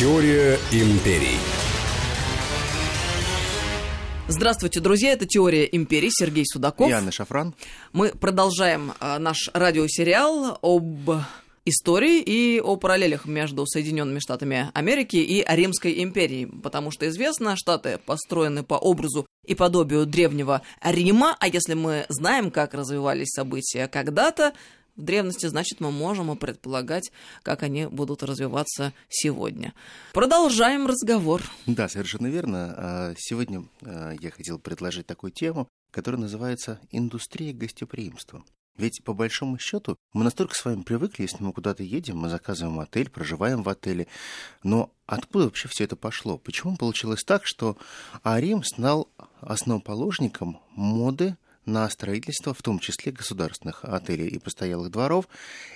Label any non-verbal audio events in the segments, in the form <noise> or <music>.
Теория империй. Здравствуйте, друзья. Это «Теория империи». Сергей Судаков. И Анна Шафран. Мы продолжаем а, наш радиосериал об истории и о параллелях между Соединенными Штатами Америки и Римской империей, потому что известно, Штаты построены по образу и подобию древнего Рима, а если мы знаем, как развивались события когда-то, в древности, значит, мы можем и предполагать, как они будут развиваться сегодня. Продолжаем разговор. Да, совершенно верно. А, сегодня а, я хотел предложить такую тему, которая называется «Индустрия гостеприимства». Ведь, по большому счету, мы настолько с вами привыкли, если мы куда-то едем, мы заказываем отель, проживаем в отеле. Но откуда вообще все это пошло? Почему получилось так, что Арим стал основоположником моды на строительство, в том числе государственных отелей и постоялых дворов.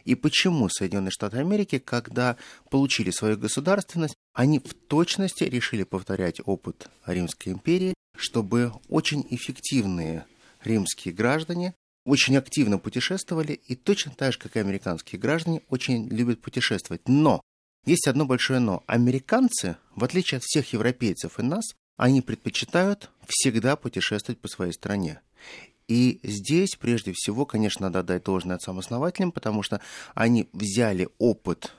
И почему Соединенные Штаты Америки, когда получили свою государственность, они в точности решили повторять опыт Римской империи, чтобы очень эффективные римские граждане очень активно путешествовали и точно так же, как и американские граждане, очень любят путешествовать. Но есть одно большое но. Американцы, в отличие от всех европейцев и нас, они предпочитают всегда путешествовать по своей стране. И здесь, прежде всего, конечно, надо отдать должное отцам основателям, потому что они взяли опыт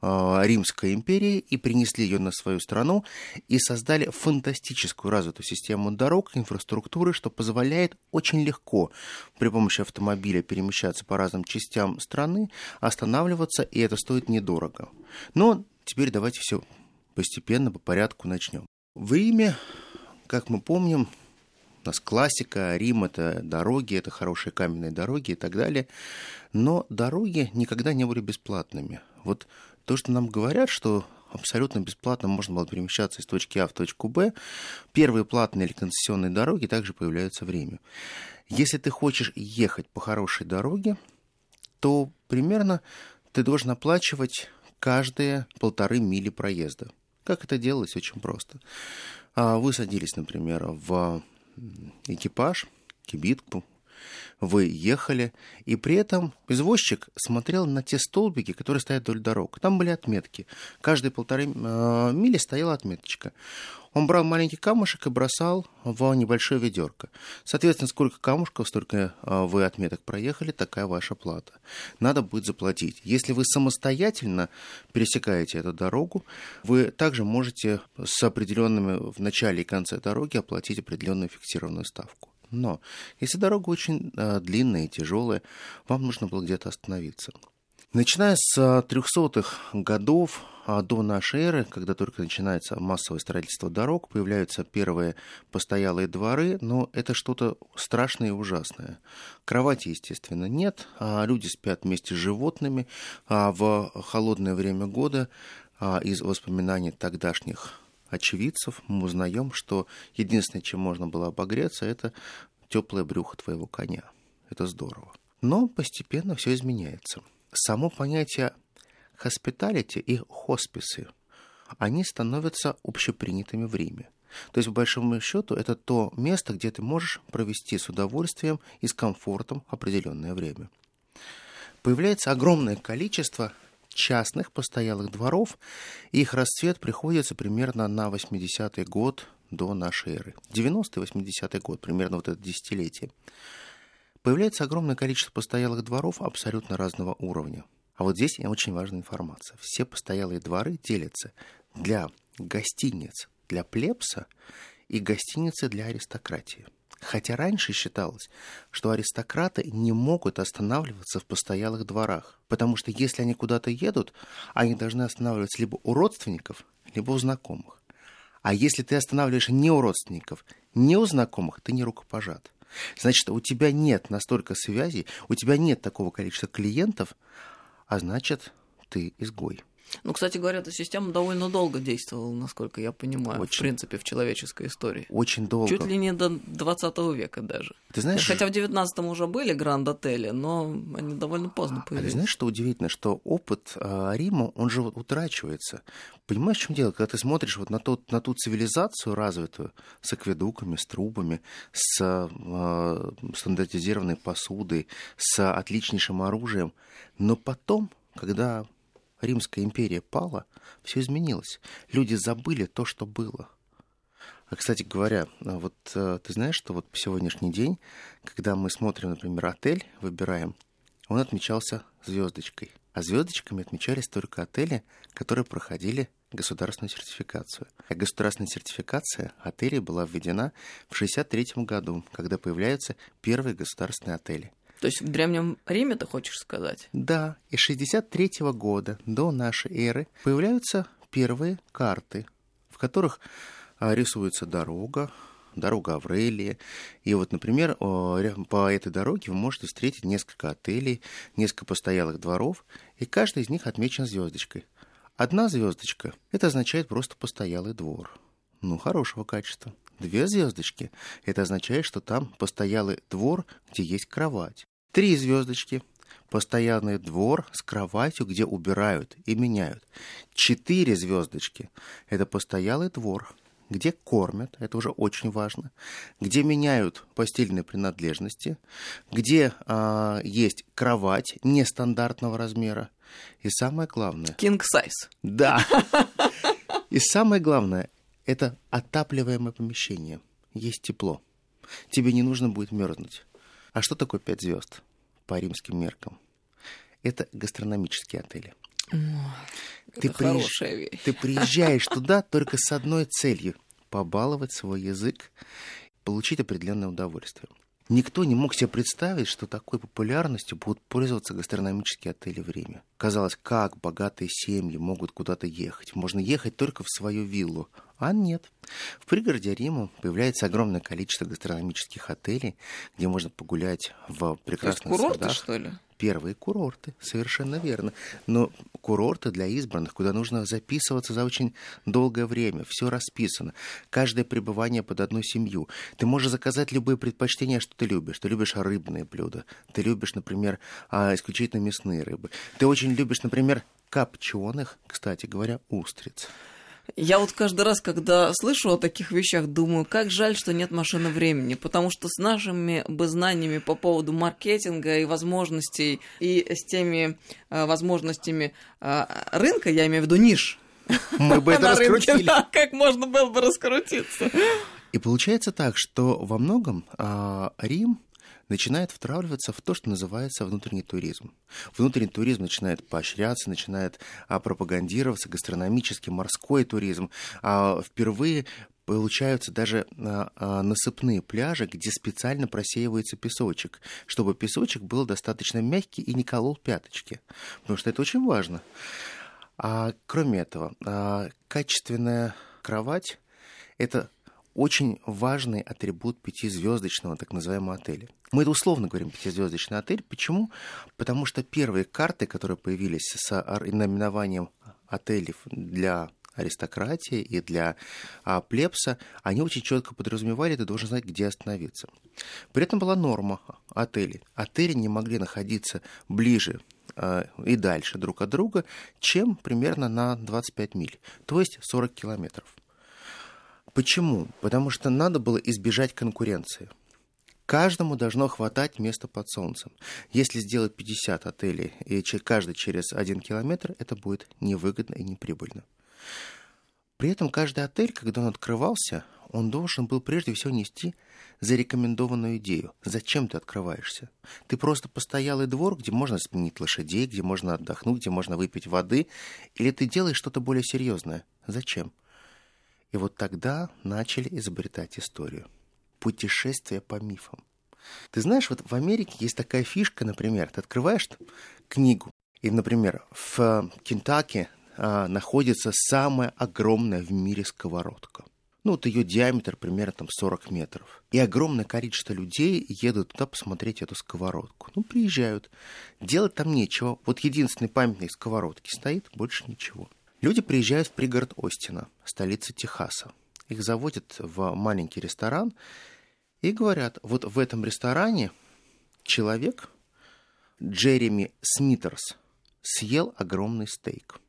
э, Римской империи и принесли ее на свою страну и создали фантастическую развитую систему дорог, инфраструктуры, что позволяет очень легко при помощи автомобиля перемещаться по разным частям страны, останавливаться, и это стоит недорого. Но теперь давайте все постепенно, по порядку начнем. В Риме, как мы помним, у нас классика, Рим — это дороги, это хорошие каменные дороги и так далее. Но дороги никогда не были бесплатными. Вот то, что нам говорят, что абсолютно бесплатно можно было перемещаться из точки А в точку Б, первые платные или концессионные дороги также появляются в Риме. Если ты хочешь ехать по хорошей дороге, то примерно ты должен оплачивать каждые полторы мили проезда. Как это делалось? Очень просто. А вы садились, например, в экипаж, кибитку, вы ехали, и при этом извозчик смотрел на те столбики, которые стоят вдоль дорог. Там были отметки. Каждые полторы э, мили стояла отметочка. Он брал маленький камушек и бросал в небольшое ведерко. Соответственно, сколько камушков, столько э, вы отметок проехали, такая ваша плата. Надо будет заплатить. Если вы самостоятельно пересекаете эту дорогу, вы также можете с определенными в начале и конце дороги оплатить определенную фиксированную ставку. Но если дорога очень э, длинная и тяжелая, вам нужно было где-то остановиться. Начиная с 300-х годов а, до нашей эры, когда только начинается массовое строительство дорог, появляются первые постоялые дворы, но это что-то страшное и ужасное. Кровати, естественно, нет, а люди спят вместе с животными. А в холодное время года а, из воспоминаний тогдашних очевидцев мы узнаем, что единственное, чем можно было обогреться, это теплое брюхо твоего коня. Это здорово. Но постепенно все изменяется. Само понятие hospitality и хосписы, они становятся общепринятыми в Риме. То есть, по большому счету, это то место, где ты можешь провести с удовольствием и с комфортом определенное время. Появляется огромное количество частных постоялых дворов, их расцвет приходится примерно на 80-й год до нашей эры. 90-й, 80-й год, примерно вот это десятилетие. Появляется огромное количество постоялых дворов абсолютно разного уровня. А вот здесь очень важная информация. Все постоялые дворы делятся для гостиниц для плебса и гостиницы для аристократии. Хотя раньше считалось, что аристократы не могут останавливаться в постоялых дворах, потому что если они куда-то едут, они должны останавливаться либо у родственников, либо у знакомых. А если ты останавливаешься не у родственников, не у знакомых, ты не рукопожат. Значит, у тебя нет настолько связей, у тебя нет такого количества клиентов, а значит, ты изгой. Ну, кстати говоря, эта система довольно долго действовала, насколько я понимаю, очень, в принципе, в человеческой истории. Очень долго. Чуть ли не до 20 века даже. Ты знаешь... Хотя в 19-м уже были гранд-отели, но они довольно поздно появились. А ты знаешь, что удивительно, что опыт э, Рима, он же вот утрачивается. Понимаешь, в чем дело? Когда ты смотришь вот на, тот, на ту цивилизацию развитую, с акведуками, с трубами, с э, стандартизированной посудой, с отличнейшим оружием, но потом, когда Римская империя пала, все изменилось. Люди забыли то, что было. А, кстати говоря, вот э, ты знаешь, что вот в сегодняшний день, когда мы смотрим, например, отель, выбираем, он отмечался звездочкой. А звездочками отмечались только отели, которые проходили государственную сертификацию. А государственная сертификация отелей была введена в 1963 году, когда появляются первые государственные отели. То есть в Древнем Риме ты хочешь сказать? Да, и с 63 года до нашей эры появляются первые карты, в которых а, рисуется дорога, дорога Аврелия. И вот, например, по этой дороге вы можете встретить несколько отелей, несколько постоялых дворов, и каждый из них отмечен звездочкой. Одна звездочка – это означает просто постоялый двор. Ну, хорошего качества. Две звездочки – это означает, что там постоялый двор, где есть кровать. Три звездочки – постоянный двор с кроватью, где убирают и меняют. Четыре звездочки – это постоялый двор, где кормят, это уже очень важно, где меняют постельные принадлежности, где а, есть кровать нестандартного размера, и самое главное... King size. Да. <laughs> И самое главное, это отапливаемое помещение. Есть тепло. Тебе не нужно будет мерзнуть. А что такое пять звезд по римским меркам? Это гастрономические отели. О, ты, приезж... вещь. ты приезжаешь туда только с одной целью — побаловать свой язык, получить определенное удовольствие. Никто не мог себе представить, что такой популярностью будут пользоваться гастрономические отели в Риме. Казалось, как богатые семьи могут куда-то ехать. Можно ехать только в свою виллу. А нет. В пригороде Рима появляется огромное количество гастрономических отелей, где можно погулять в прекрасных То есть курорты, садах. что ли? первые курорты, совершенно верно. Но курорты для избранных, куда нужно записываться за очень долгое время, все расписано. Каждое пребывание под одну семью. Ты можешь заказать любые предпочтения, что ты любишь. Ты любишь рыбные блюда. Ты любишь, например, а, исключительно мясные рыбы. Ты очень любишь, например, копченых, кстати говоря, устриц. Я вот каждый раз, когда слышу о таких вещах, думаю, как жаль, что нет машины времени, потому что с нашими бы знаниями по поводу маркетинга и возможностей, и с теми э, возможностями э, рынка, я имею в виду ниш, <laughs> мы бы это <laughs> раскрутили. Как можно было бы раскрутиться. И получается так, что во многом а, Рим начинает втравливаться в то, что называется внутренний туризм. Внутренний туризм начинает поощряться, начинает а, пропагандироваться, гастрономический, морской туризм. А, впервые получаются даже а, а, насыпные пляжи, где специально просеивается песочек, чтобы песочек был достаточно мягкий и не колол пяточки. Потому что это очень важно. А, кроме этого, а, качественная кровать – это очень важный атрибут пятизвездочного так называемого отеля. Мы это условно говорим пятизвездочный отель. Почему? Потому что первые карты, которые появились с наименованием отелей для аристократии и для а, плебса, они очень четко подразумевали, ты должен знать, где остановиться. При этом была норма отелей. Отели не могли находиться ближе а, и дальше друг от друга, чем примерно на 25 миль, то есть 40 километров. Почему? Потому что надо было избежать конкуренции. Каждому должно хватать места под солнцем. Если сделать 50 отелей, и каждый через один километр, это будет невыгодно и неприбыльно. При этом каждый отель, когда он открывался, он должен был прежде всего нести зарекомендованную идею. Зачем ты открываешься? Ты просто постоялый двор, где можно сменить лошадей, где можно отдохнуть, где можно выпить воды, или ты делаешь что-то более серьезное? Зачем? И вот тогда начали изобретать историю. Путешествие по мифам. Ты знаешь, вот в Америке есть такая фишка, например, ты открываешь книгу, и, например, в Кентаки а, находится самая огромная в мире сковородка. Ну, вот ее диаметр примерно там 40 метров. И огромное количество людей едут туда посмотреть эту сковородку. Ну, приезжают. Делать там нечего. Вот единственный памятник сковородки стоит, больше ничего. Люди приезжают в пригород Остина, столица Техаса. Их заводят в маленький ресторан и говорят, вот в этом ресторане человек, Джереми Смитерс, съел огромный стейк.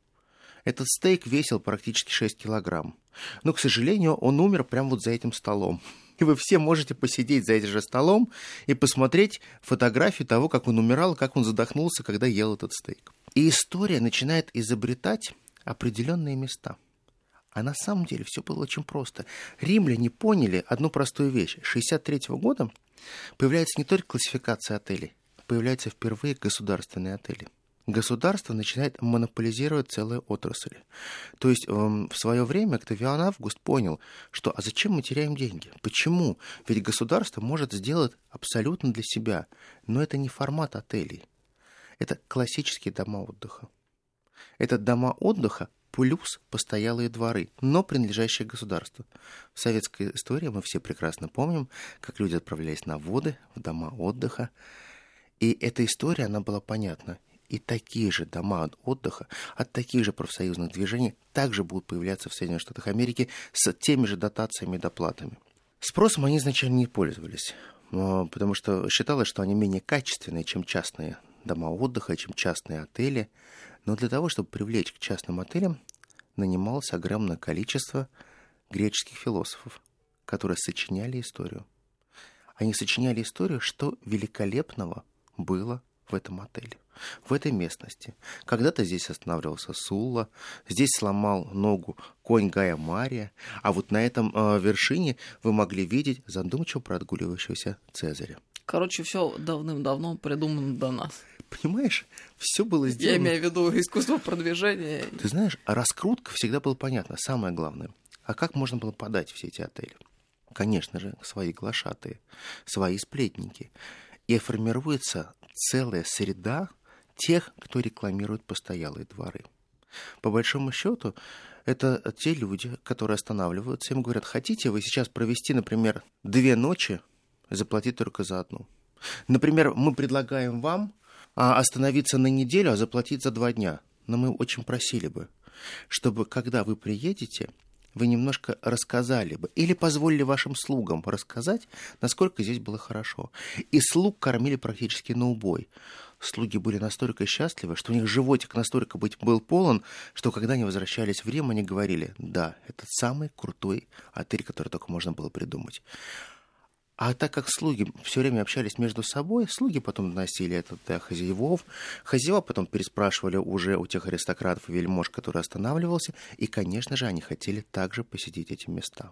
Этот стейк весил практически 6 килограмм. Но, к сожалению, он умер прямо вот за этим столом. <laughs> И вы все можете посидеть за этим же столом и посмотреть фотографию того, как он умирал, как он задохнулся, когда ел этот стейк. И история начинает изобретать определенные места. А на самом деле все было очень просто. Римляне поняли одну простую вещь. С 1963 года появляется не только классификация отелей, появляются впервые государственные отели государство начинает монополизировать целые отрасли. То есть эм, в свое время Октавиан Август понял, что а зачем мы теряем деньги? Почему? Ведь государство может сделать абсолютно для себя, но это не формат отелей. Это классические дома отдыха. Это дома отдыха плюс постоялые дворы, но принадлежащие государству. В советской истории мы все прекрасно помним, как люди отправлялись на воды, в дома отдыха. И эта история, она была понятна. И такие же дома отдыха от таких же профсоюзных движений также будут появляться в Соединенных Штатах Америки с теми же дотациями и доплатами. Спросом они изначально не пользовались, потому что считалось, что они менее качественные, чем частные дома отдыха, чем частные отели. Но для того, чтобы привлечь к частным отелям, нанималось огромное количество греческих философов, которые сочиняли историю. Они сочиняли историю, что великолепного было в этом отеле, в этой местности. Когда-то здесь останавливался Сулла, здесь сломал ногу конь Гая Мария, а вот на этом э, вершине вы могли видеть задумчиво прогуливающегося Цезаря. Короче, все давным-давно придумано до нас. Понимаешь, все было сделано. Я имею в виду искусство продвижения. Ты знаешь, раскрутка всегда была понятна, самое главное. А как можно было подать все эти отели? Конечно же, свои глашатые, свои сплетники. И формируется целая среда тех, кто рекламирует постоялые дворы. По большому счету, это те люди, которые останавливаются, им говорят, хотите вы сейчас провести, например, две ночи, заплатить только за одну. Например, мы предлагаем вам а, остановиться на неделю, а заплатить за два дня. Но мы очень просили бы, чтобы, когда вы приедете, вы немножко рассказали бы или позволили вашим слугам рассказать, насколько здесь было хорошо. И слуг кормили практически на убой. Слуги были настолько счастливы, что у них животик настолько быть был полон, что когда они возвращались в Рим, они говорили, да, это самый крутой отель, который только можно было придумать. А так как слуги все время общались между собой, слуги потом доносили это до хозяевов, хозяева потом переспрашивали уже у тех аристократов и вельмож, который останавливался, и, конечно же, они хотели также посетить эти места.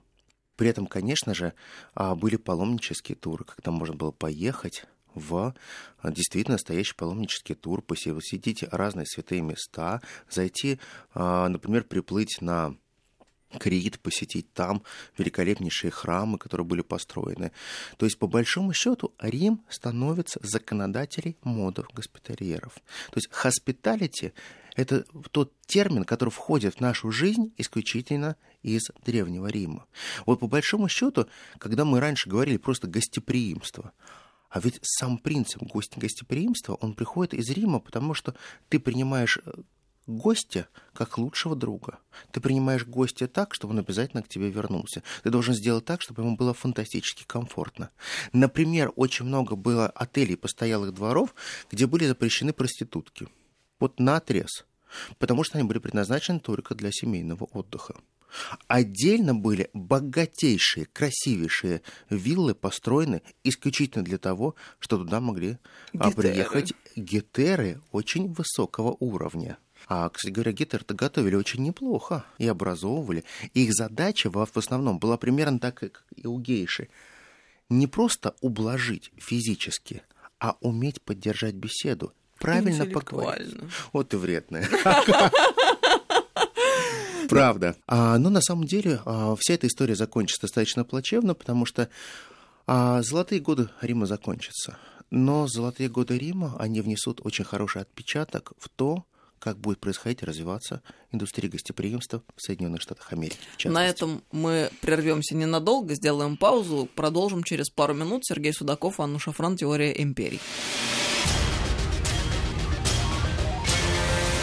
При этом, конечно же, а, были паломнические туры, когда можно было поехать в а, действительно настоящий паломнический тур, посетить разные святые места, зайти, а, например, приплыть на Крит, посетить там великолепнейшие храмы, которые были построены. То есть, по большому счету, Рим становится законодателем модов госпитальеров. То есть, хоспиталити – это тот термин, который входит в нашу жизнь исключительно из Древнего Рима. Вот по большому счету, когда мы раньше говорили просто гостеприимство, а ведь сам принцип гостеприимства, он приходит из Рима, потому что ты принимаешь э, гостя как лучшего друга. Ты принимаешь гостя так, чтобы он обязательно к тебе вернулся. Ты должен сделать так, чтобы ему было фантастически комфортно. Например, очень много было отелей постоялых дворов, где были запрещены проститутки. Вот на отрез. Потому что они были предназначены только для семейного отдыха. Отдельно были богатейшие, красивейшие виллы, построены исключительно для того, что туда могли а, гетеры. приехать гетеры очень высокого уровня. А, кстати говоря, Гитлер-то готовили очень неплохо и образовывали. их задача в основном была примерно так, как и у гейши. Не просто ублажить физически, а уметь поддержать беседу, правильно поговорить. Вот ты вредная. <laughs> Правда. А, но на самом деле а, вся эта история закончится достаточно плачевно, потому что а, золотые годы Рима закончатся. Но золотые годы Рима, они внесут очень хороший отпечаток в то, как будет происходить и развиваться индустрия гостеприимства в Соединенных Штатах Америки. На этом мы прервемся ненадолго, сделаем паузу, продолжим через пару минут. Сергей Судаков, Анна Шафран, «Теория империй».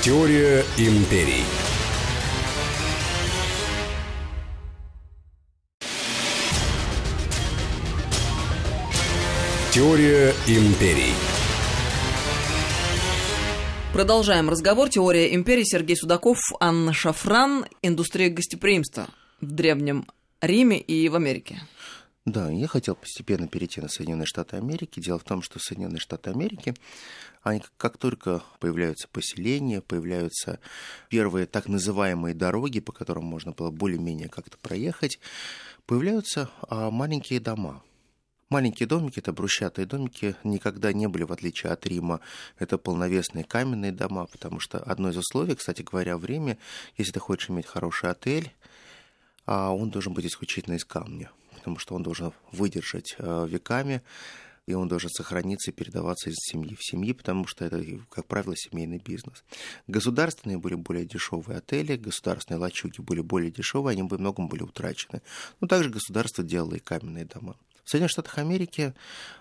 Теория империй. Теория империй. Продолжаем разговор. Теория империи. Сергей Судаков, Анна Шафран. Индустрия гостеприимства в Древнем Риме и в Америке. Да, я хотел постепенно перейти на Соединенные Штаты Америки. Дело в том, что Соединенные Штаты Америки Они, как только появляются поселения, появляются первые так называемые дороги, по которым можно было более-менее как-то проехать, появляются а, маленькие дома. Маленькие домики, это брусчатые домики, никогда не были, в отличие от Рима, это полновесные каменные дома, потому что одно из условий, кстати говоря, в Риме, если ты хочешь иметь хороший отель, а он должен быть исключительно из камня, потому что он должен выдержать а, веками и он должен сохраниться и передаваться из семьи в семьи, потому что это, как правило, семейный бизнес. Государственные были более дешевые отели, государственные лачуги были более дешевые, они бы многом были утрачены. Но также государство делало и каменные дома. В Соединенных Штатах Америки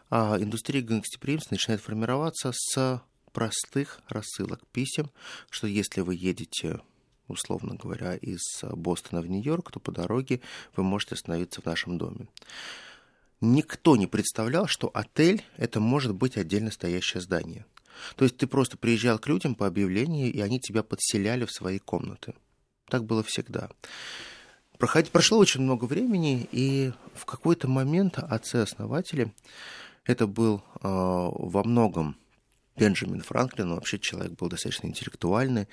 а, индустрия гостеприимства начинает формироваться с простых рассылок писем, что если вы едете условно говоря, из Бостона в Нью-Йорк, то по дороге вы можете остановиться в нашем доме никто не представлял, что отель это может быть отдельно стоящее здание. То есть ты просто приезжал к людям по объявлению, и они тебя подселяли в свои комнаты. Так было всегда. Проходи, прошло очень много времени, и в какой-то момент отцы-основатели, это был э, во многом Бенджамин Франклин, вообще человек был достаточно интеллектуальный,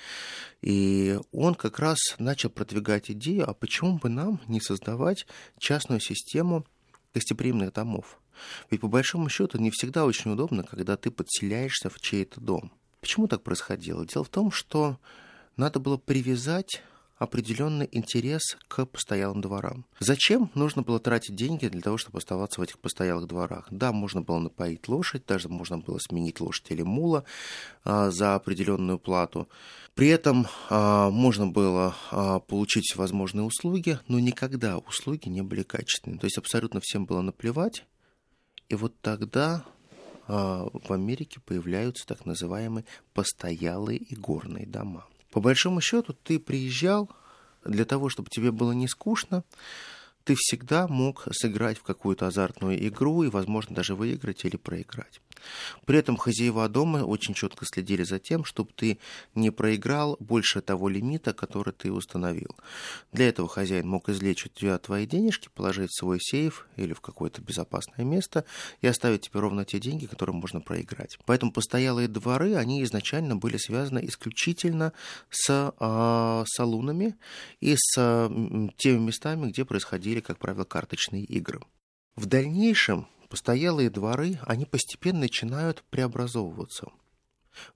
и он как раз начал продвигать идею, а почему бы нам не создавать частную систему гостеприимных домов. Ведь по большому счету не всегда очень удобно, когда ты подселяешься в чей-то дом. Почему так происходило? Дело в том, что надо было привязать определенный интерес к постоялым дворам. Зачем нужно было тратить деньги для того, чтобы оставаться в этих постоялых дворах? Да, можно было напоить лошадь, даже можно было сменить лошадь или мула а, за определенную плату. При этом а, можно было а, получить возможные услуги, но никогда услуги не были качественными. То есть абсолютно всем было наплевать. И вот тогда а, в Америке появляются так называемые постоялые и горные дома. По большому счету, ты приезжал для того, чтобы тебе было не скучно, ты всегда мог сыграть в какую-то азартную игру и, возможно, даже выиграть или проиграть. При этом хозяева дома очень четко следили за тем, чтобы ты не проиграл больше того лимита, который ты установил. Для этого хозяин мог извлечь у тебя твои денежки, положить в свой сейф или в какое-то безопасное место и оставить тебе ровно те деньги, которые можно проиграть. Поэтому постоялые дворы, они изначально были связаны исключительно с э, салунами и с э, теми местами, где происходили, как правило, карточные игры. В дальнейшем постоялые дворы, они постепенно начинают преобразовываться.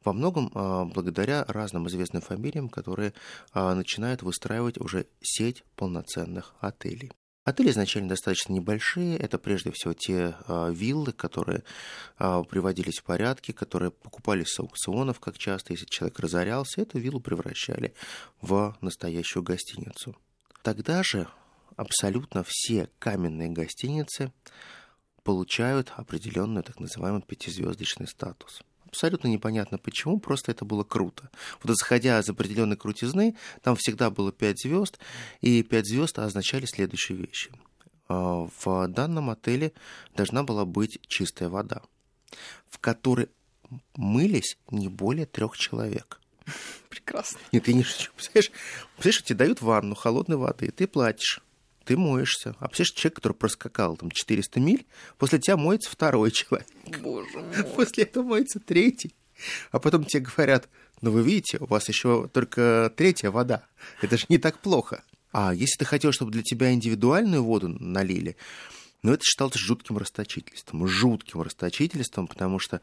Во многом а, благодаря разным известным фамилиям, которые а, начинают выстраивать уже сеть полноценных отелей. Отели изначально достаточно небольшие. Это прежде всего те а, виллы, которые приводились в порядке, которые покупались с аукционов, как часто, если человек разорялся, эту виллу превращали в настоящую гостиницу. Тогда же абсолютно все каменные гостиницы получают определенный так называемый пятизвездочный статус. Абсолютно непонятно почему, просто это было круто. Вот исходя из определенной крутизны, там всегда было пять звезд, и пять звезд означали следующие вещи. А, в данном отеле должна была быть чистая вода, в которой мылись не более трех человек. Прекрасно. Нет, ты не шучу. Представляешь, представляешь, тебе дают ванну холодной воды, и ты платишь ты моешься. А представляешь, человек, который проскакал там 400 миль, после тебя моется второй <laughs> человек. Боже мой. После этого моется третий. А потом тебе говорят, ну вы видите, у вас еще только третья вода. Это же не так плохо. А если ты хотел, чтобы для тебя индивидуальную воду налили, но это считалось жутким расточительством, жутким расточительством, потому что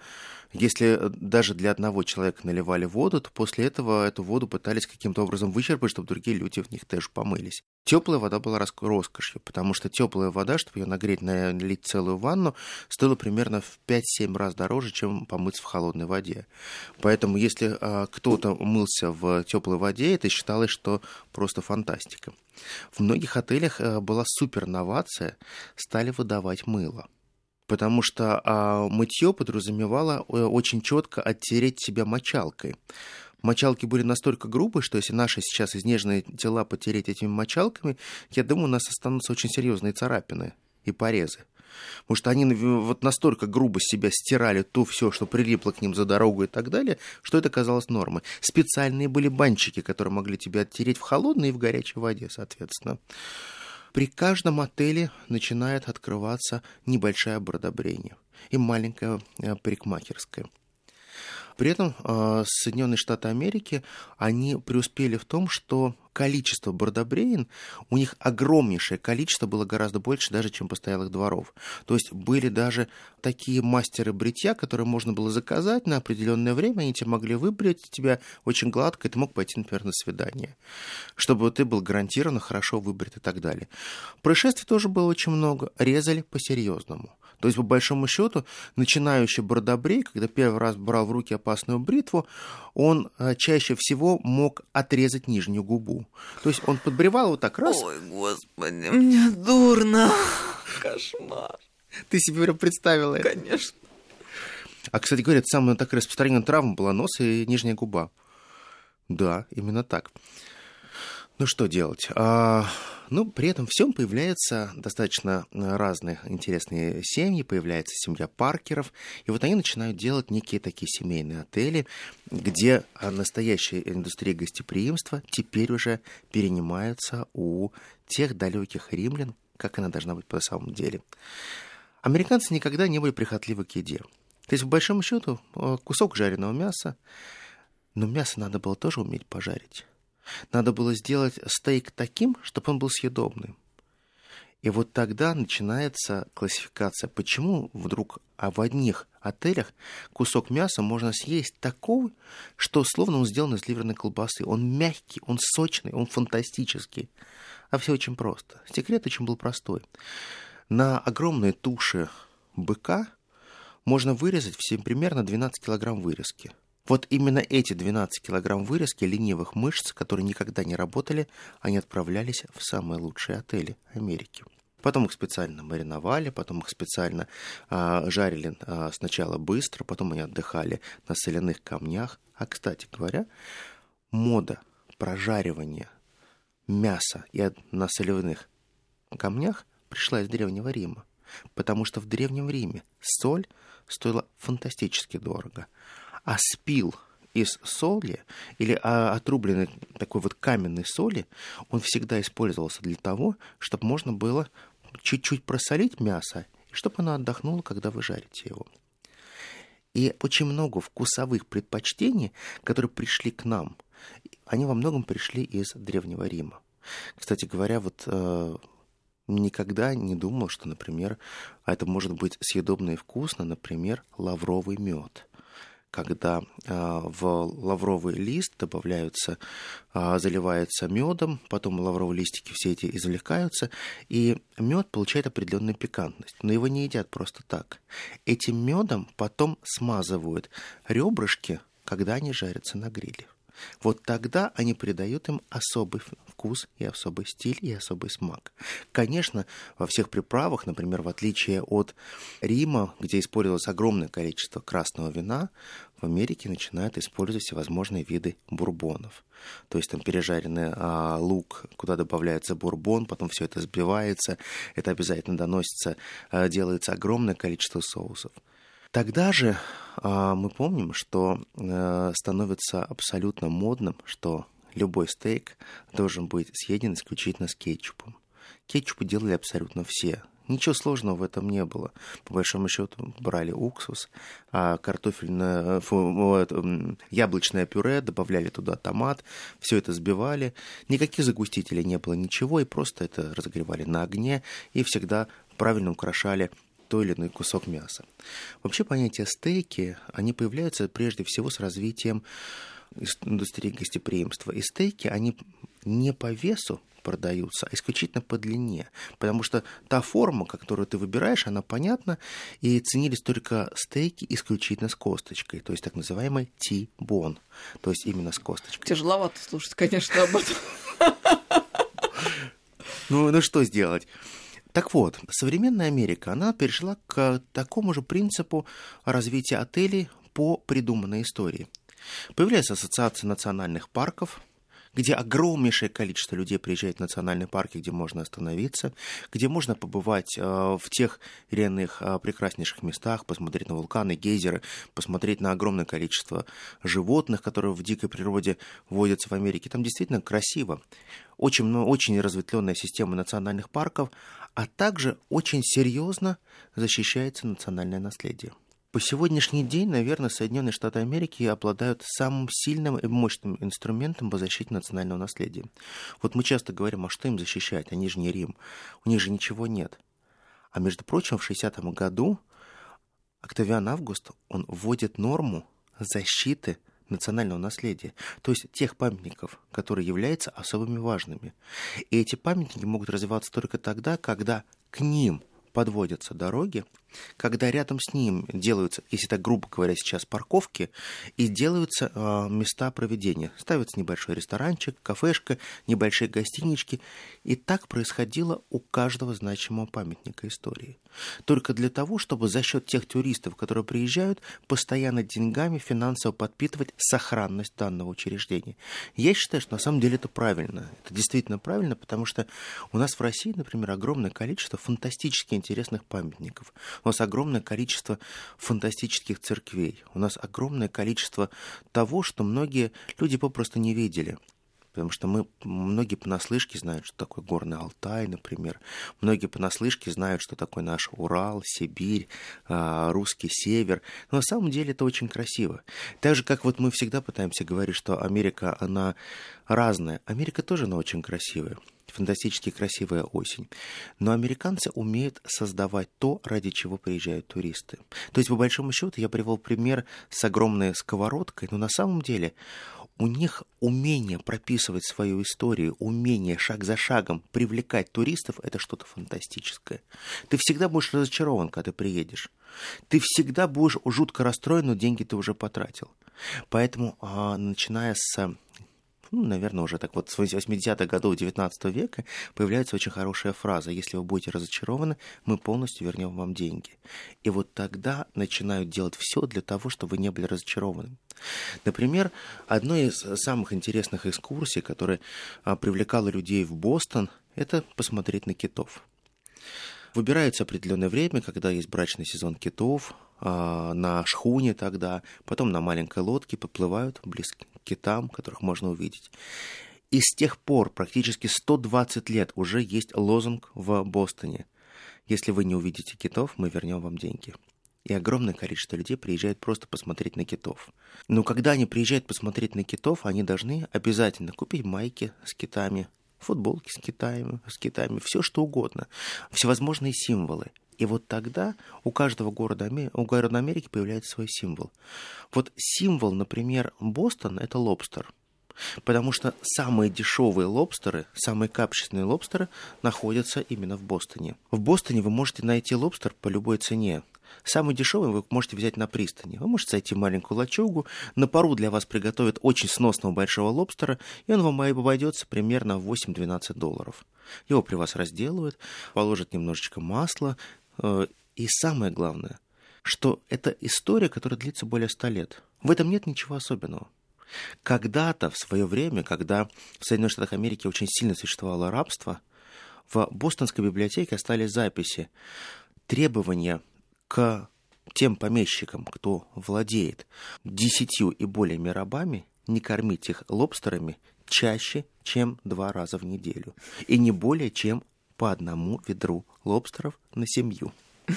если э, даже для одного человека наливали воду, то после этого эту воду пытались каким-то образом вычерпать, чтобы другие люди в них тоже помылись. Теплая вода была роскошью, потому что теплая вода, чтобы ее нагреть, налить целую ванну, стоила примерно в 5-7 раз дороже, чем помыться в холодной воде. Поэтому если а, кто-то мылся в теплой воде, это считалось, что просто фантастика. В многих отелях э, была супер новация, стали выдавать мыло. Потому что а, мытье подразумевало э, очень четко оттереть себя мочалкой. Мочалки были настолько грубые, что если наши сейчас изнеженные тела потереть этими мочалками, я думаю, у нас останутся очень серьезные царапины и порезы. Потому что они вот настолько грубо себя стирали то все, что прилипло к ним за дорогу и так далее, что это казалось нормой. Специальные были банчики, которые могли тебя оттереть в холодной и в горячей воде, соответственно. При каждом отеле начинает открываться небольшая бродобрение и маленькая э, парикмахерская. При этом э, Соединенные Штаты Америки, они преуспели в том, что количество бордобреин, у них огромнейшее количество, было гораздо больше даже, чем постоялых дворов. То есть были даже такие мастеры бритья, которые можно было заказать на определенное время, они тебе могли выбрить тебя очень гладко, и ты мог пойти, например, на свидание, чтобы ты был гарантированно хорошо выбрит и так далее. Происшествий тоже было очень много, резали по-серьезному. То есть, по большому счету, начинающий бородобрей, когда первый раз брал в руки опасную бритву, он э, чаще всего мог отрезать нижнюю губу. То есть он подбревал вот так раз. Ой, господи, мне дурно. Кошмар. Ты себе прям представила это? Конечно. А, кстати говоря, самая такая распространенная травма была нос и нижняя губа. Да, именно так. Ну что делать? А, ну, при этом всем появляются достаточно разные интересные семьи, появляется семья Паркеров, и вот они начинают делать некие такие семейные отели, где настоящая индустрия гостеприимства теперь уже перенимается у тех далеких римлян, как она должна быть по самом деле. Американцы никогда не были прихотливы к еде. То есть, в большом счету, кусок жареного мяса, но мясо надо было тоже уметь пожарить. Надо было сделать стейк таким, чтобы он был съедобным. И вот тогда начинается классификация, почему вдруг а в одних отелях кусок мяса можно съесть такой, что словно он сделан из ливерной колбасы. Он мягкий, он сочный, он фантастический. А все очень просто. Секрет очень был простой. На огромной туше быка можно вырезать всем примерно 12 килограмм вырезки – вот именно эти 12 килограмм вырезки ленивых мышц, которые никогда не работали, они отправлялись в самые лучшие отели Америки. Потом их специально мариновали, потом их специально а, жарили а, сначала быстро, потом они отдыхали на соляных камнях. А, кстати говоря, мода прожаривания мяса и на соляных камнях пришла из Древнего Рима. Потому что в Древнем Риме соль стоила фантастически дорого а спил из соли или а, отрубленной такой вот каменной соли, он всегда использовался для того, чтобы можно было чуть-чуть просолить мясо, и чтобы оно отдохнуло, когда вы жарите его. И очень много вкусовых предпочтений, которые пришли к нам, они во многом пришли из Древнего Рима. Кстати говоря, вот э, никогда не думал, что, например, это может быть съедобно и вкусно, например, лавровый мед когда а, в лавровый лист добавляются, а, заливается медом, потом лавровые листики все эти извлекаются, и мед получает определенную пикантность. Но его не едят просто так. Этим медом потом смазывают ребрышки, когда они жарятся на гриле. Вот тогда они придают им особый вкус и особый стиль и особый смак. Конечно, во всех приправах, например, в отличие от Рима, где использовалось огромное количество красного вина, в Америке начинают использовать всевозможные виды бурбонов. То есть там пережаренный а, лук, куда добавляется бурбон, потом все это сбивается, это обязательно доносится, а, делается огромное количество соусов. Тогда же а, мы помним, что а, становится абсолютно модным, что любой стейк должен быть съеден исключительно с кетчупом. Кетчупы делали абсолютно все. Ничего сложного в этом не было. По большому счету брали уксус, а картофельное, фу, яблочное пюре, добавляли туда томат, все это сбивали. Никаких загустителей не было, ничего, и просто это разогревали на огне и всегда правильно украшали той или иной кусок мяса. Вообще понятие стейки, они появляются прежде всего с развитием индустрии гостеприимства. И стейки, они не по весу продаются, а исключительно по длине. Потому что та форма, которую ты выбираешь, она понятна, и ценились только стейки исключительно с косточкой, то есть так называемый ти-бон, то есть именно с косточкой. Тяжеловато слушать, конечно, об этом. Ну, ну что сделать? Так вот, современная Америка, она перешла к такому же принципу развития отелей по придуманной истории. Появляется ассоциация национальных парков, где огромнейшее количество людей приезжает в национальные парки, где можно остановиться, где можно побывать э, в тех или э, прекраснейших местах, посмотреть на вулканы, гейзеры, посмотреть на огромное количество животных, которые в дикой природе водятся в Америке. Там действительно красиво. Очень, ну, очень разветвленная система национальных парков, а также очень серьезно защищается национальное наследие. По сегодняшний день, наверное, Соединенные Штаты Америки обладают самым сильным и мощным инструментом по защите национального наследия. Вот мы часто говорим, а что им защищать? Они же не Рим. У них же ничего нет. А между прочим, в 60-м году Октавиан Август, он вводит норму защиты национального наследия, то есть тех памятников, которые являются особыми важными. И эти памятники могут развиваться только тогда, когда к ним подводятся дороги, когда рядом с ним делаются, если так грубо говоря сейчас, парковки, и делаются э, места проведения. Ставится небольшой ресторанчик, кафешка, небольшие гостинички. И так происходило у каждого значимого памятника истории. Только для того, чтобы за счет тех туристов, которые приезжают, постоянно деньгами финансово подпитывать сохранность данного учреждения. Я считаю, что на самом деле это правильно. Это действительно правильно, потому что у нас в России, например, огромное количество фантастически интересных памятников. У нас огромное количество фантастических церквей. У нас огромное количество того, что многие люди попросту не видели. Потому что мы, многие понаслышке знают, что такое горный Алтай, например. Многие понаслышке знают, что такое наш Урал, Сибирь, а, русский север. Но на самом деле это очень красиво. Так же, как вот мы всегда пытаемся говорить, что Америка, она разная. Америка тоже, она очень красивая фантастически красивая осень. Но американцы умеют создавать то, ради чего приезжают туристы. То есть, по большому счету, я привел пример с огромной сковородкой, но на самом деле у них умение прописывать свою историю, умение шаг за шагом привлекать туристов, это что-то фантастическое. Ты всегда будешь разочарован, когда ты приедешь. Ты всегда будешь жутко расстроен, но деньги ты уже потратил. Поэтому, а, начиная с ну, наверное, уже так вот с 80-х годов 19 века появляется очень хорошая фраза «Если вы будете разочарованы, мы полностью вернем вам деньги». И вот тогда начинают делать все для того, чтобы вы не были разочарованы. Например, одной из самых интересных экскурсий, которая привлекала людей в Бостон, это посмотреть на китов. Выбирается определенное время, когда есть брачный сезон китов, на шхуне тогда, потом на маленькой лодке поплывают близко к китам, которых можно увидеть. И с тех пор, практически 120 лет, уже есть лозунг в Бостоне. Если вы не увидите китов, мы вернем вам деньги. И огромное количество людей приезжает просто посмотреть на китов. Но когда они приезжают посмотреть на китов, они должны обязательно купить майки с китами, футболки с Китаем, с Китаями, все что угодно, всевозможные символы. И вот тогда у каждого города, у города Америки появляется свой символ. Вот символ, например, Бостон – это лобстер. Потому что самые дешевые лобстеры, самые качественные лобстеры находятся именно в Бостоне. В Бостоне вы можете найти лобстер по любой цене. Самый дешевый вы можете взять на пристани. Вы можете зайти в маленькую лачугу, на пару для вас приготовят очень сносного большого лобстера, и он вам обойдется примерно в 8-12 долларов. Его при вас разделывают, положат немножечко масла, и самое главное, что это история, которая длится более 100 лет. В этом нет ничего особенного. Когда-то, в свое время, когда в Соединенных Штатах Америки очень сильно существовало рабство, в Бостонской библиотеке остались записи требования к тем помещикам, кто владеет десятью и более рабами, не кормить их лобстерами чаще, чем два раза в неделю. И не более, чем по одному ведру лобстеров на семью. <laughs>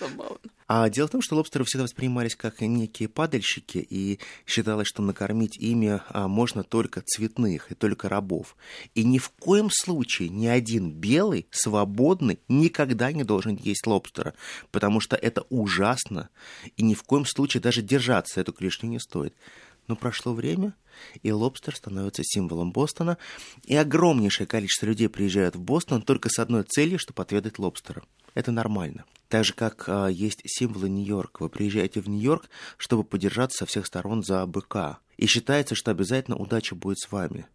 Забавно. А дело в том, что лобстеры всегда воспринимались как некие падальщики, и считалось, что накормить ими а, можно только цветных и только рабов. И ни в коем случае ни один белый, свободный, никогда не должен есть лобстера, потому что это ужасно, и ни в коем случае даже держаться эту клешню не стоит. Но прошло время, и лобстер становится символом Бостона, и огромнейшее количество людей приезжают в Бостон только с одной целью, чтобы отведать лобстера. Это нормально. Так же, как а, есть символы Нью-Йорка. Вы приезжаете в Нью-Йорк, чтобы подержаться со всех сторон за быка. И считается, что обязательно удача будет с вами.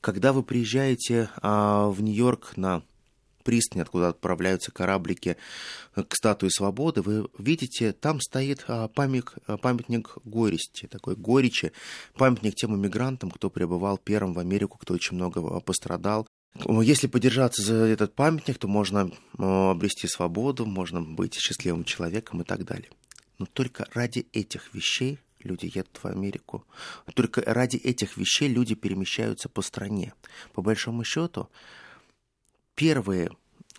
Когда вы приезжаете а, в Нью-Йорк на пристань, откуда отправляются кораблики к статуе свободы, вы видите, там стоит а, памятник, а, памятник горести, такой горечи, памятник тем иммигрантам, кто пребывал первым в Америку, кто очень много а, пострадал если подержаться за этот памятник, то можно обрести свободу, можно быть счастливым человеком и так далее. Но только ради этих вещей люди едут в Америку. Только ради этих вещей люди перемещаются по стране. По большому счету, первые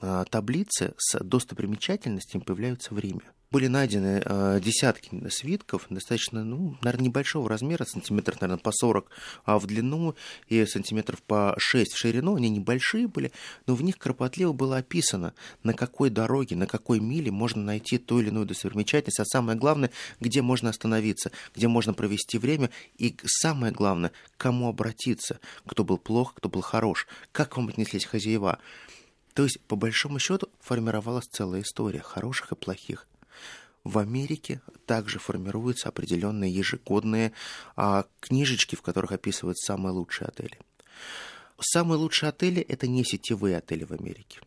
а, таблицы с достопримечательностями появляются в Риме. Были найдены э, десятки свитков, достаточно, ну, наверное, небольшого размера, сантиметров, наверное, по 40 а в длину и сантиметров по 6 в ширину. Они небольшие были, но в них кропотливо было описано, на какой дороге, на какой миле можно найти ту или иную достопримечательность, а самое главное, где можно остановиться, где можно провести время, и самое главное, кому обратиться, кто был плох, кто был хорош, как к вам отнеслись хозяева. То есть, по большому счету, формировалась целая история хороших и плохих. В Америке также формируются определенные ежегодные а, книжечки, в которых описывают самые лучшие отели. Самые лучшие отели – это не сетевые отели в Америке.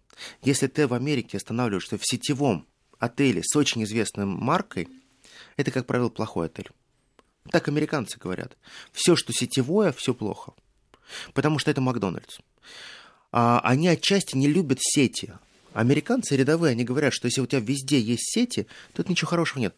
Если ты в Америке останавливаешься в сетевом отеле с очень известной маркой, это, как правило, плохой отель. Так американцы говорят. Все, что сетевое, все плохо. Потому что это Макдональдс. А, они отчасти не любят сети. Американцы рядовые, они говорят, что если у тебя везде есть сети, тут ничего хорошего нет.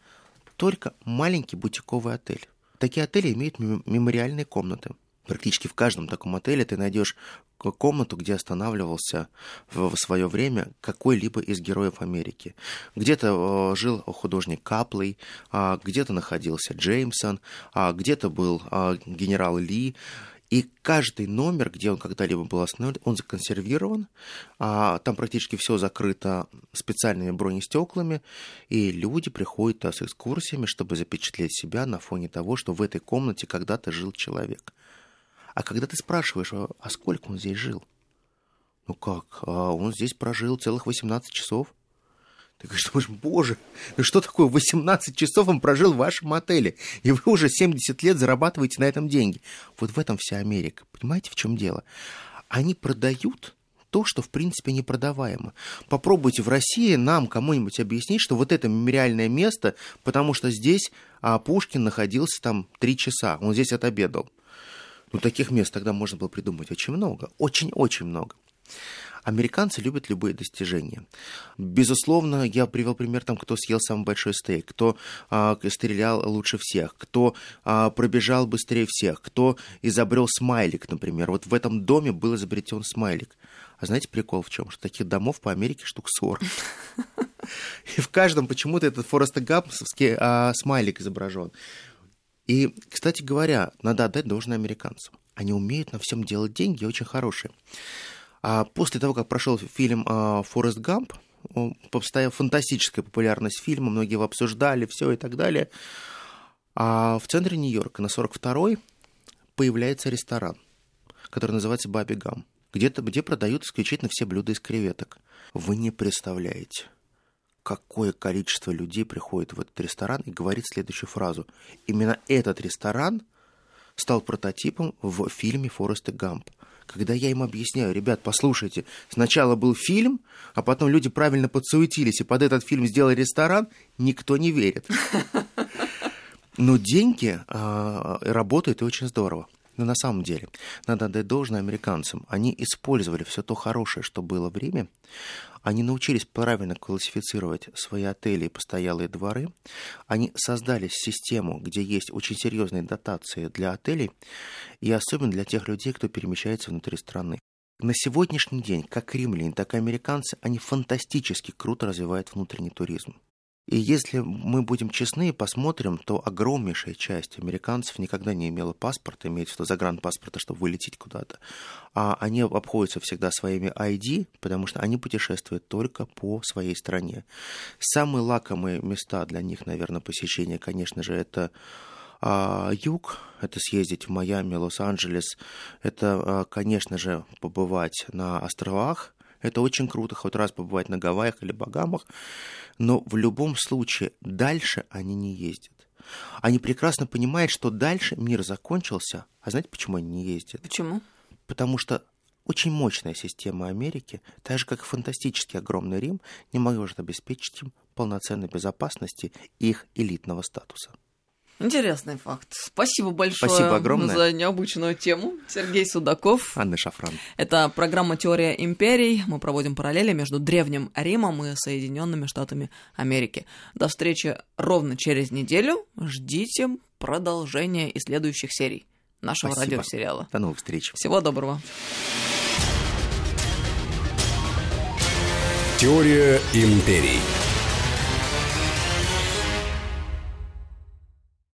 Только маленький бутиковый отель. Такие отели имеют мемориальные комнаты. Практически в каждом таком отеле ты найдешь комнату, где останавливался в свое время какой-либо из героев Америки. Где-то э, жил художник Каплей, а где-то находился Джеймсон, а где-то был а, генерал Ли. И каждый номер, где он когда-либо был остановлен, он законсервирован. А, там практически все закрыто специальными бронестеклами. И люди приходят с экскурсиями, чтобы запечатлеть себя на фоне того, что в этой комнате когда-то жил человек. А когда ты спрашиваешь, а, а сколько он здесь жил? Ну как? А он здесь прожил целых 18 часов. Ты говоришь, думаешь, боже, ну что такое 18 часов он прожил в вашем отеле, и вы уже 70 лет зарабатываете на этом деньги. Вот в этом вся Америка. Понимаете, в чем дело? Они продают то, что в принципе непродаваемо. Попробуйте в России нам кому-нибудь объяснить, что вот это мемориальное место, потому что здесь а, Пушкин находился там три часа, он здесь отобедал. Ну, таких мест тогда можно было придумать очень много, очень-очень много. Американцы любят любые достижения. Безусловно, я привел пример там, кто съел самый большой стейк, кто а, стрелял лучше всех, кто а, пробежал быстрее всех, кто изобрел смайлик, например. Вот в этом доме был изобретен смайлик. А знаете прикол в чем? Что таких домов по Америке штук 40. <laughs> И в каждом почему-то этот Форест Гампсовский а, смайлик изображен. И, кстати говоря, надо отдать должное американцам. Они умеют на всем делать деньги, очень хорошие. А после того, как прошел фильм а, «Форест Гамп», постояла фантастическая популярность фильма, многие его обсуждали, все и так далее. А в центре Нью-Йорка на 42-й появляется ресторан, который называется «Баби Гам», где, где продают исключительно все блюда из креветок. Вы не представляете, какое количество людей приходит в этот ресторан и говорит следующую фразу. Именно этот ресторан стал прототипом в фильме «Форест Гамп» когда я им объясняю, ребят, послушайте, сначала был фильм, а потом люди правильно подсуетились и под этот фильм сделали ресторан, никто не верит. <laughs> Но деньги э, работают и очень здорово. Но на самом деле, надо отдать должное американцам. Они использовали все то хорошее, что было в Риме. Они научились правильно классифицировать свои отели и постоялые дворы. Они создали систему, где есть очень серьезные дотации для отелей, и особенно для тех людей, кто перемещается внутри страны. На сегодняшний день, как римляне, так и американцы, они фантастически круто развивают внутренний туризм. И если мы будем честны и посмотрим, то огромнейшая часть американцев никогда не имела паспорта, имеется в виду загранпаспорта, чтобы вылететь куда-то. А они обходятся всегда своими ID, потому что они путешествуют только по своей стране. Самые лакомые места для них, наверное, посещения, конечно же, это а, юг, это съездить в Майами, Лос-Анджелес, это, а, конечно же, побывать на островах, это очень круто, хоть раз побывать на Гавайях или Багамах, но в любом случае дальше они не ездят. Они прекрасно понимают, что дальше мир закончился. А знаете, почему они не ездят? Почему? Потому что очень мощная система Америки, так же как и фантастически огромный Рим, не может обеспечить им полноценной безопасности их элитного статуса. Интересный факт. Спасибо большое Спасибо огромное. за необычную тему. Сергей Судаков. Анна Шафран. Это программа «Теория империй». Мы проводим параллели между Древним Римом и Соединенными Штатами Америки. До встречи ровно через неделю. Ждите продолжения и следующих серий нашего Спасибо. радиосериала. До новых встреч. Всего доброго. Теория империй.